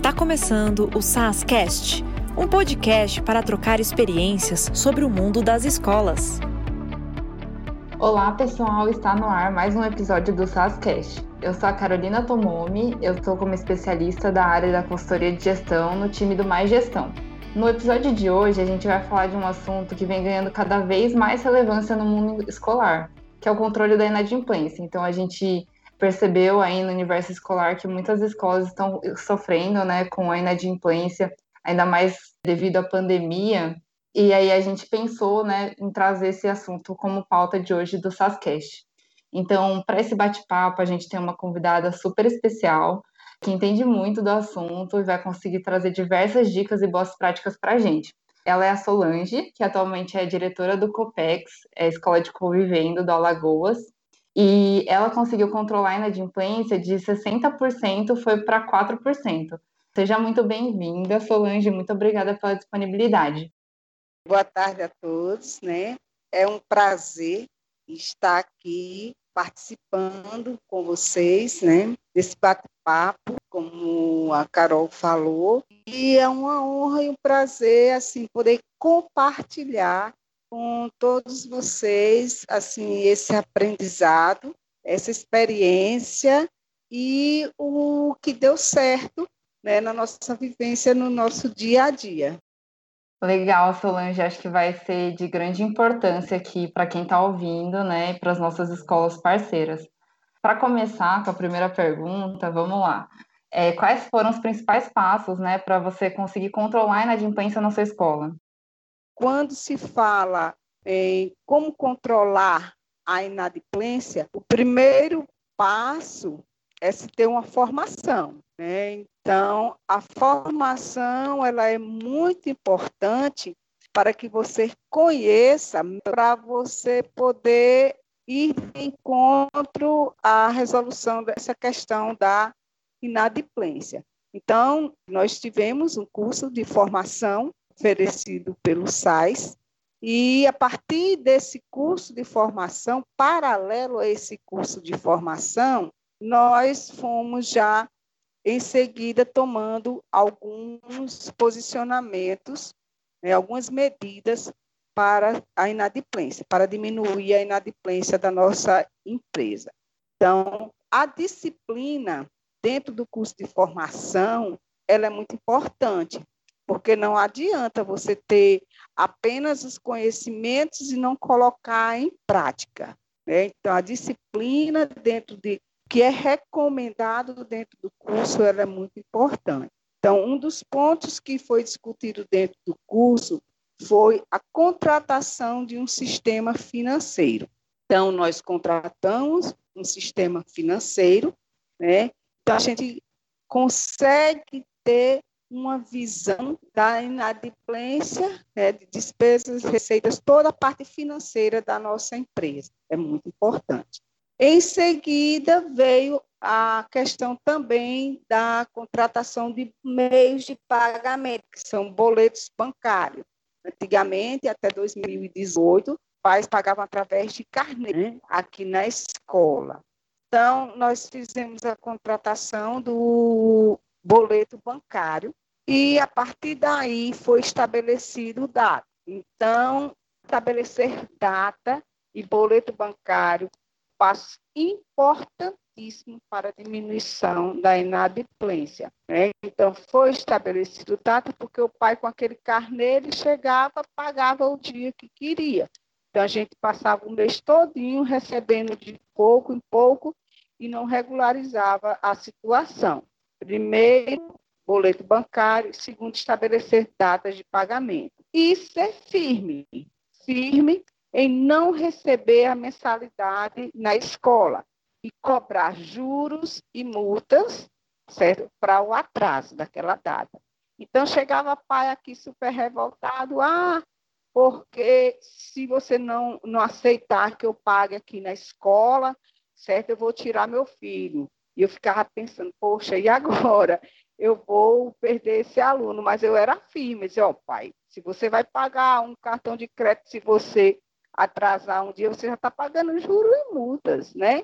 Está começando o SASCast, um podcast para trocar experiências sobre o mundo das escolas. Olá, pessoal, está no ar mais um episódio do SASCast. Eu sou a Carolina Tomomi, eu estou como especialista da área da consultoria de gestão no time do Mais Gestão. No episódio de hoje, a gente vai falar de um assunto que vem ganhando cada vez mais relevância no mundo escolar, que é o controle da inadimplência. Então, a gente percebeu aí no universo escolar que muitas escolas estão sofrendo né, com a inadimplência, ainda mais devido à pandemia. E aí a gente pensou né, em trazer esse assunto como pauta de hoje do SASCast. Então, para esse bate-papo, a gente tem uma convidada super especial, que entende muito do assunto e vai conseguir trazer diversas dicas e boas práticas para a gente. Ela é a Solange, que atualmente é diretora do COPEX, é a Escola de Convivendo do Alagoas, e ela conseguiu controlar a inadimplência de 60% foi para 4%. Seja muito bem-vinda, Solange, muito obrigada pela disponibilidade. Boa tarde a todos, né? É um prazer estar aqui participando com vocês, né? Desse bate-papo, como a Carol falou, e é uma honra e um prazer assim poder compartilhar com todos vocês assim esse aprendizado, essa experiência e o que deu certo né, na nossa vivência, no nosso dia a dia. Legal, Solange, acho que vai ser de grande importância aqui para quem está ouvindo, né, para as nossas escolas parceiras. Para começar com a primeira pergunta, vamos lá. É, quais foram os principais passos, né, para você conseguir controlar a inadimplência na sua escola? Quando se fala em como controlar a inadimplência, o primeiro passo é se ter uma formação. Né? Então, a formação ela é muito importante para que você conheça, para você poder ir de encontro à resolução dessa questão da inadimplência. Então, nós tivemos um curso de formação oferecido pelo SAIS, e a partir desse curso de formação, paralelo a esse curso de formação, nós fomos já em seguida tomando alguns posicionamentos, né, algumas medidas para a inadimplência, para diminuir a inadimplência da nossa empresa. Então, a disciplina dentro do curso de formação, ela é muito importante, porque não adianta você ter apenas os conhecimentos e não colocar em prática. Né? Então, a disciplina dentro de que é recomendado dentro do curso, é muito importante. Então, um dos pontos que foi discutido dentro do curso foi a contratação de um sistema financeiro. Então, nós contratamos um sistema financeiro, né? Então, a gente consegue ter uma visão da inadimplência, né, de despesas, receitas, toda a parte financeira da nossa empresa. É muito importante. Em seguida, veio a questão também da contratação de meios de pagamento, que são boletos bancários. Antigamente, até 2018, pais pagavam através de carnê né, aqui na escola. Então, nós fizemos a contratação do boleto bancário e, a partir daí, foi estabelecido o data. Então, estabelecer data e boleto bancário passo importantíssimo para a diminuição da inadimplência. Né? Então, foi estabelecido data porque o pai, com aquele carnê, ele chegava, pagava o dia que queria. Então, a gente passava o mês todinho recebendo de pouco em pouco e não regularizava a situação. Primeiro, boleto bancário. Segundo, estabelecer datas de pagamento. E ser firme. Firme em não receber a mensalidade na escola e cobrar juros e multas, certo? Para o atraso daquela data. Então chegava pai aqui super revoltado, ah, porque se você não, não aceitar que eu pague aqui na escola, certo? Eu vou tirar meu filho. E eu ficava pensando, poxa, e agora? Eu vou perder esse aluno, mas eu era firme, dizia, ó, oh, pai, se você vai pagar um cartão de crédito, se você atrasar um dia, você já está pagando juros e multas, né?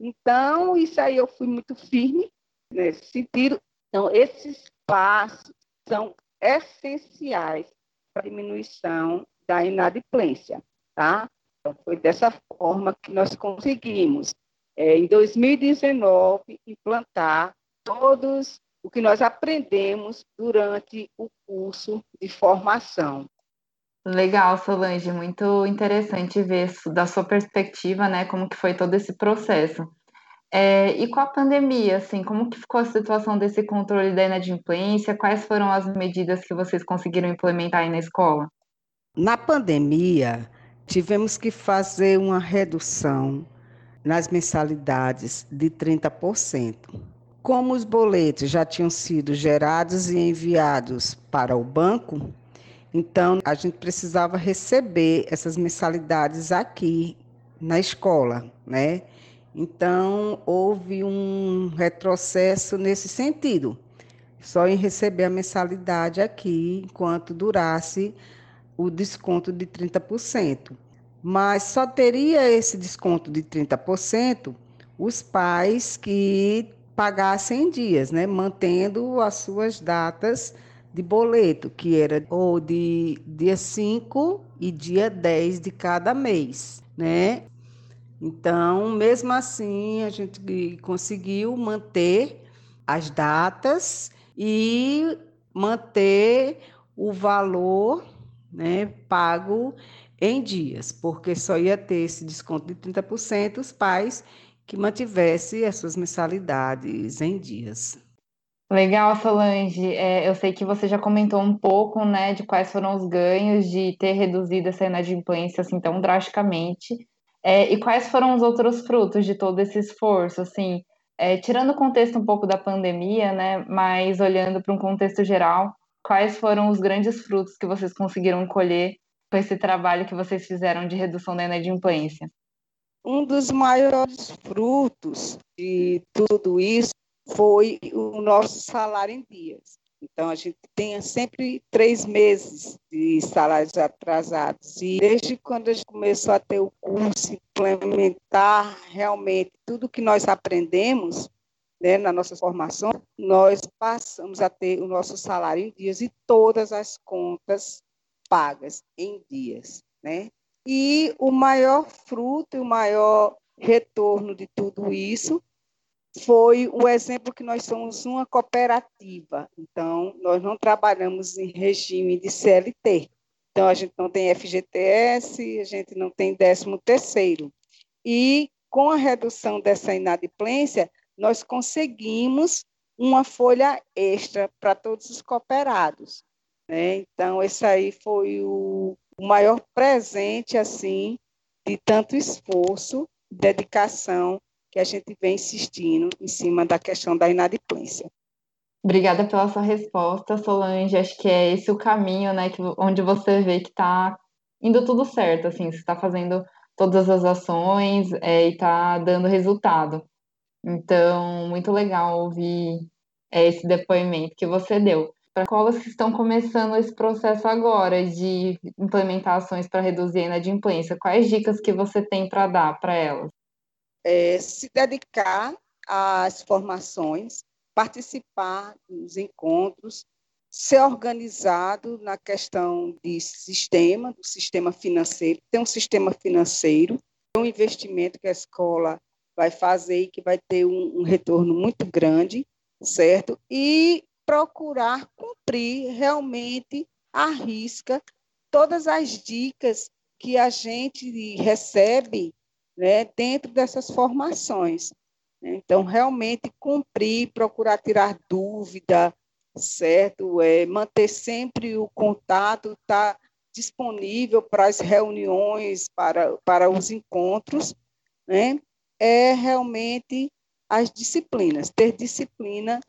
Então, isso aí eu fui muito firme nesse sentido. Então, esses passos são essenciais para a diminuição da inadimplência, tá? Então, foi dessa forma que nós conseguimos, é, em 2019, implantar todos o que nós aprendemos durante o curso de formação. Legal, Solange, muito interessante ver da sua perspectiva, né, como que foi todo esse processo. É, e com a pandemia, assim, como que ficou a situação desse controle da inadimplência? Quais foram as medidas que vocês conseguiram implementar aí na escola? Na pandemia, tivemos que fazer uma redução nas mensalidades de 30%. Como os boletos já tinham sido gerados e enviados para o banco, então a gente precisava receber essas mensalidades aqui na escola, né? Então houve um retrocesso nesse sentido, só em receber a mensalidade aqui enquanto durasse o desconto de 30%. Mas só teria esse desconto de 30% os pais que pagassem em dias, né, mantendo as suas datas de boleto, que era ou de dia 5 e dia 10 de cada mês, né? Então, mesmo assim, a gente conseguiu manter as datas e manter o valor né, pago em dias, porque só ia ter esse desconto de 30% os pais que mantivesse as suas mensalidades em dias. Legal, Solange. É, eu sei que você já comentou um pouco, né, de quais foram os ganhos de ter reduzido essa inadimplência assim tão drasticamente. É, e quais foram os outros frutos de todo esse esforço, assim, é, tirando o contexto um pouco da pandemia, né, mas olhando para um contexto geral, quais foram os grandes frutos que vocês conseguiram colher com esse trabalho que vocês fizeram de redução da inadimplência? Um dos maiores frutos de tudo isso foi o nosso salário em dias. Então, a gente tem sempre três meses de salários atrasados. E desde quando a gente começou a ter o curso, implementar realmente tudo que nós aprendemos né, na nossa formação, nós passamos a ter o nosso salário em dias e todas as contas pagas em dias. Né? E o maior fruto e o maior retorno de tudo isso foi o exemplo que nós somos uma cooperativa. Então, nós não trabalhamos em regime de CLT. Então, a gente não tem FGTS, a gente não tem 13 terceiro. E com a redução dessa inadimplência, nós conseguimos uma folha extra para todos os cooperados. Né? Então, esse aí foi o, o maior presente, assim, de tanto esforço, dedicação que a gente vem insistindo em cima da questão da inadimplência. Obrigada pela sua resposta, Solange. Acho que é esse o caminho, né, que, onde você vê que está indo tudo certo, assim, você está fazendo todas as ações é, e está dando resultado. Então, muito legal ouvir é, esse depoimento que você deu para escolas que estão começando esse processo agora de implementações para reduzir a inadimplência, quais dicas que você tem para dar para elas? É, se dedicar às formações, participar dos encontros, ser organizado na questão de sistema, do sistema financeiro, ter um sistema financeiro, um investimento que a escola vai fazer e que vai ter um, um retorno muito grande, certo? E procurar cumprir realmente à risca todas as dicas que a gente recebe né, dentro dessas formações. Então, realmente cumprir, procurar tirar dúvida, certo? É, manter sempre o contato, estar tá disponível para as reuniões, para, para os encontros, né? é realmente as disciplinas, ter disciplina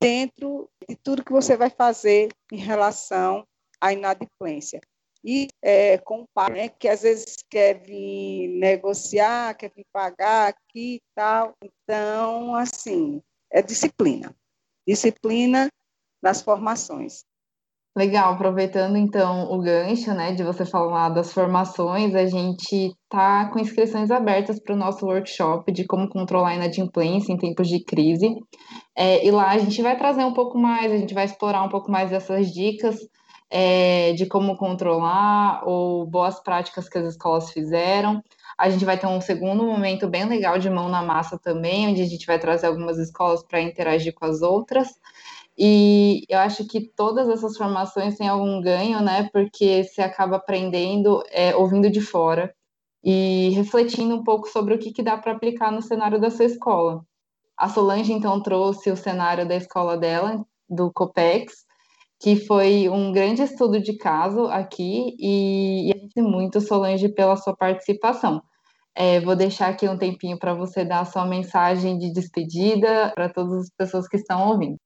dentro de tudo que você vai fazer em relação à inadimplência. E é, com o pai, né, que às vezes quer vir negociar, quer vir pagar aqui e tal. Então, assim, é disciplina. Disciplina nas formações. Legal, aproveitando então o gancho, né, de você falar das formações, a gente tá com inscrições abertas para o nosso workshop de como controlar a inadimplência em tempos de crise. É, e lá a gente vai trazer um pouco mais, a gente vai explorar um pouco mais dessas dicas é, de como controlar ou boas práticas que as escolas fizeram. A gente vai ter um segundo momento bem legal de mão na massa também, onde a gente vai trazer algumas escolas para interagir com as outras. E eu acho que todas essas formações têm algum ganho, né? Porque você acaba aprendendo, é, ouvindo de fora e refletindo um pouco sobre o que, que dá para aplicar no cenário da sua escola. A Solange, então, trouxe o cenário da escola dela, do COPEX, que foi um grande estudo de caso aqui, e, e a gente muito, Solange, pela sua participação. É, vou deixar aqui um tempinho para você dar a sua mensagem de despedida para todas as pessoas que estão ouvindo.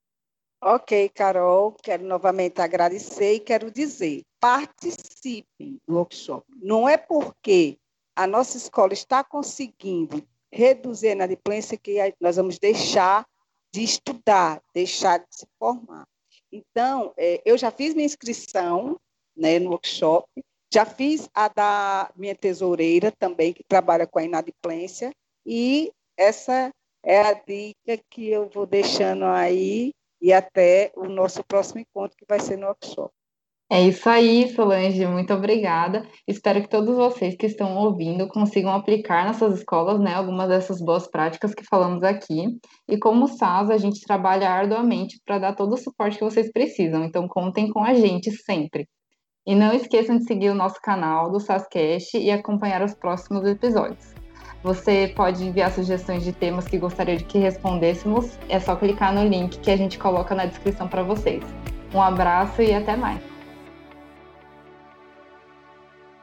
Ok, Carol, quero novamente agradecer e quero dizer: participem do workshop. Não é porque a nossa escola está conseguindo reduzir a inadimplência que nós vamos deixar de estudar, deixar de se formar. Então, é, eu já fiz minha inscrição né, no workshop, já fiz a da minha tesoureira também, que trabalha com a inadimplência, e essa é a dica que eu vou deixando aí e até o nosso próximo encontro, que vai ser no workshop. É isso aí, Solange, muito obrigada. Espero que todos vocês que estão ouvindo consigam aplicar nas suas escolas né, algumas dessas boas práticas que falamos aqui. E como SAS, a gente trabalha arduamente para dar todo o suporte que vocês precisam, então contem com a gente sempre. E não esqueçam de seguir o nosso canal do SASCast e acompanhar os próximos episódios. Você pode enviar sugestões de temas que gostaria de que respondêssemos. É só clicar no link que a gente coloca na descrição para vocês. Um abraço e até mais.